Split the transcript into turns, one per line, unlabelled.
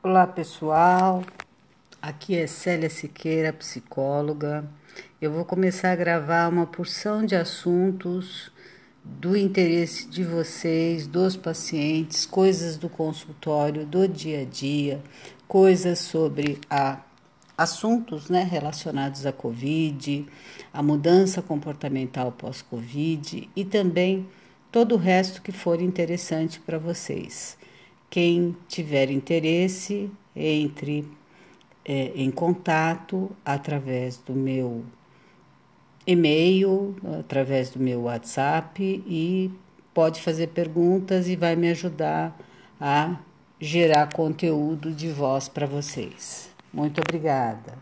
Olá pessoal, aqui é Célia Siqueira, psicóloga. Eu vou começar a gravar uma porção de assuntos do interesse de vocês, dos pacientes, coisas do consultório, do dia a dia, coisas sobre a assuntos né, relacionados à Covid, a mudança comportamental pós-Covid e também todo o resto que for interessante para vocês. Quem tiver interesse, entre é, em contato através do meu e-mail, através do meu WhatsApp e pode fazer perguntas e vai me ajudar a gerar conteúdo de voz para vocês. Muito obrigada.